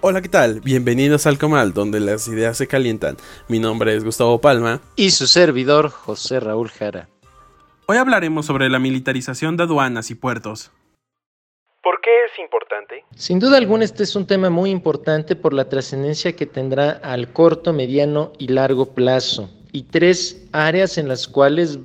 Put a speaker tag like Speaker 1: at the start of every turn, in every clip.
Speaker 1: Hola, ¿qué tal? Bienvenidos al Comal, donde las ideas se calientan. Mi nombre es Gustavo Palma.
Speaker 2: Y su servidor, José Raúl Jara.
Speaker 1: Hoy hablaremos sobre la militarización de aduanas y puertos.
Speaker 3: ¿Por qué es importante?
Speaker 2: Sin duda alguna este es un tema muy importante por la trascendencia que tendrá al corto, mediano y largo plazo. Y tres áreas en las cuales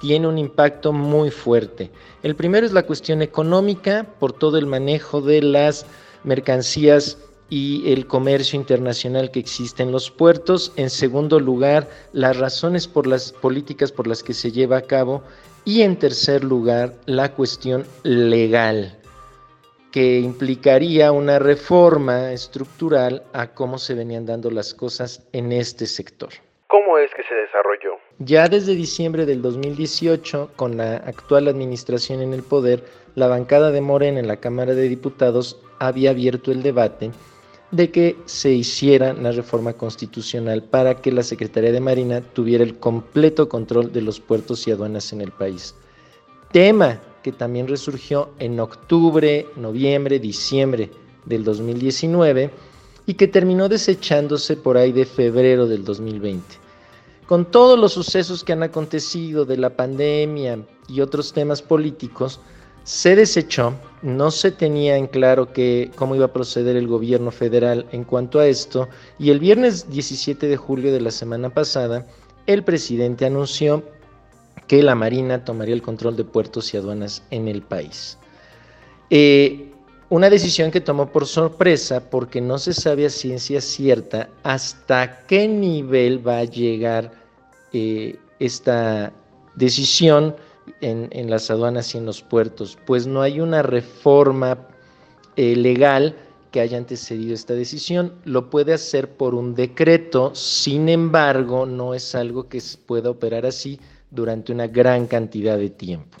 Speaker 2: tiene un impacto muy fuerte. El primero es la cuestión económica por todo el manejo de las mercancías y el comercio internacional que existe en los puertos. En segundo lugar, las razones por las políticas por las que se lleva a cabo. Y en tercer lugar, la cuestión legal, que implicaría una reforma estructural a cómo se venían dando las cosas en este sector.
Speaker 3: ¿Cómo es que se desarrolló?
Speaker 2: Ya desde diciembre del 2018, con la actual administración en el poder, la bancada de Morena en la Cámara de Diputados había abierto el debate de que se hiciera la reforma constitucional para que la Secretaría de Marina tuviera el completo control de los puertos y aduanas en el país. Tema que también resurgió en octubre, noviembre, diciembre del 2019 y que terminó desechándose por ahí de febrero del 2020. Con todos los sucesos que han acontecido de la pandemia y otros temas políticos, se desechó, no se tenía en claro cómo iba a proceder el gobierno federal en cuanto a esto, y el viernes 17 de julio de la semana pasada, el presidente anunció que la Marina tomaría el control de puertos y aduanas en el país. Eh, una decisión que tomó por sorpresa porque no se sabe a ciencia cierta hasta qué nivel va a llegar eh, esta decisión en, las aduanas y en los puertos, pues no hay una reforma eh, legal que haya antecedido esta decisión. Lo puede hacer por un decreto, sin embargo, no es algo que pueda operar así durante una gran cantidad de tiempo.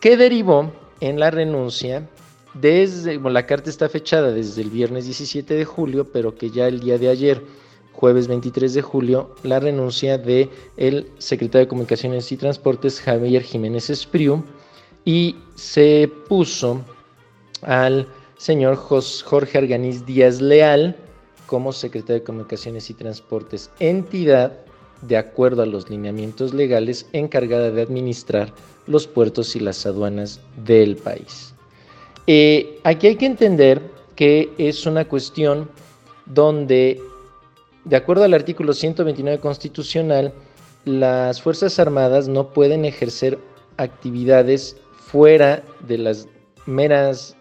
Speaker 2: ¿Qué derivó en la renuncia? Desde, la carta está fechada desde el viernes 17 de julio, pero que ya el día de ayer jueves 23 de julio, la renuncia de el secretario de Comunicaciones y Transportes Javier Jiménez Espriu y se puso al señor Jorge Arganiz Díaz Leal como secretario de Comunicaciones y Transportes, entidad de acuerdo a los lineamientos legales encargada de administrar los puertos y las aduanas del país. Eh, aquí hay que entender que es una cuestión donde de acuerdo al artículo 129 constitucional, las Fuerzas Armadas no pueden ejercer actividades fuera de las meras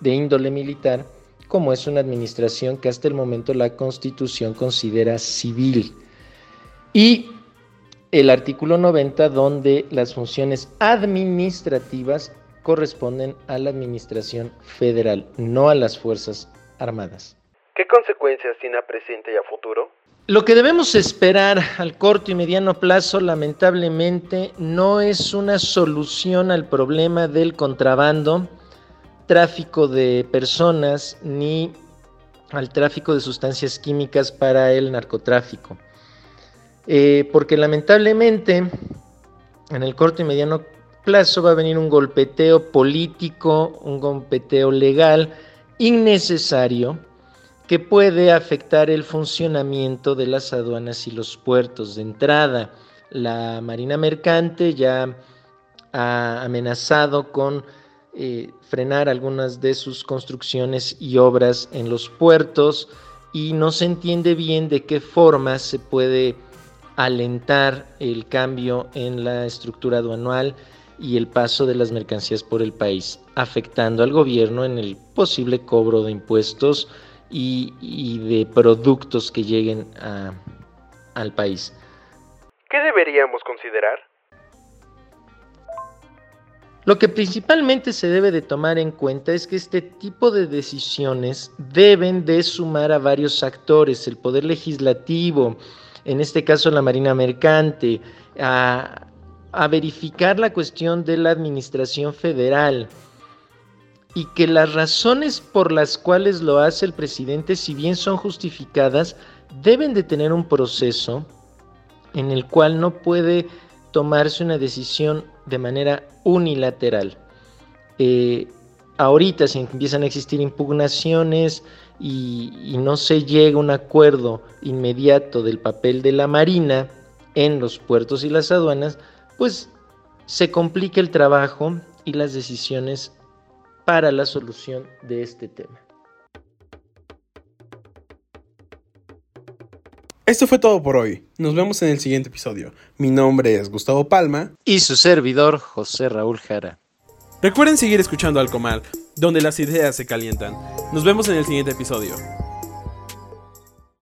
Speaker 2: de índole militar, como es una administración que hasta el momento la Constitución considera civil. Y el artículo 90, donde las funciones administrativas corresponden a la Administración Federal, no a las Fuerzas Armadas.
Speaker 3: ¿Qué consecuencias tiene a presente y a futuro?
Speaker 2: Lo que debemos esperar al corto y mediano plazo, lamentablemente, no es una solución al problema del contrabando, tráfico de personas, ni al tráfico de sustancias químicas para el narcotráfico. Eh, porque lamentablemente, en el corto y mediano plazo va a venir un golpeteo político, un golpeteo legal innecesario que puede afectar el funcionamiento de las aduanas y los puertos. De entrada, la Marina Mercante ya ha amenazado con eh, frenar algunas de sus construcciones y obras en los puertos y no se entiende bien de qué forma se puede alentar el cambio en la estructura aduanal y el paso de las mercancías por el país, afectando al gobierno en el posible cobro de impuestos y, de productos que lleguen al país.
Speaker 3: ¿Qué deberíamos considerar?
Speaker 2: Lo que principalmente se debe de tomar en cuenta es que este tipo de decisiones deben de sumar a varios actores, el poder legislativo, en este caso la Marina Mercante, a, a verificar la cuestión de la administración federal, y que las razones por las cuales lo hace el presidente, si bien son justificadas, deben de tener un proceso en el cual no puede tomarse una decisión de manera unilateral. Eh, ahorita si empiezan a existir impugnaciones y, y, no se llega a un acuerdo inmediato del papel de la Marina en los puertos y las aduanas, pues se complica el trabajo y las decisiones para la solución de este tema.
Speaker 1: Esto fue todo por hoy. Nos vemos en el siguiente episodio. Mi nombre es Gustavo Palma.
Speaker 2: Y su servidor, José Raúl Jara.
Speaker 1: Recuerden seguir escuchando Alcomal, donde las ideas se calientan. Nos vemos en el siguiente episodio.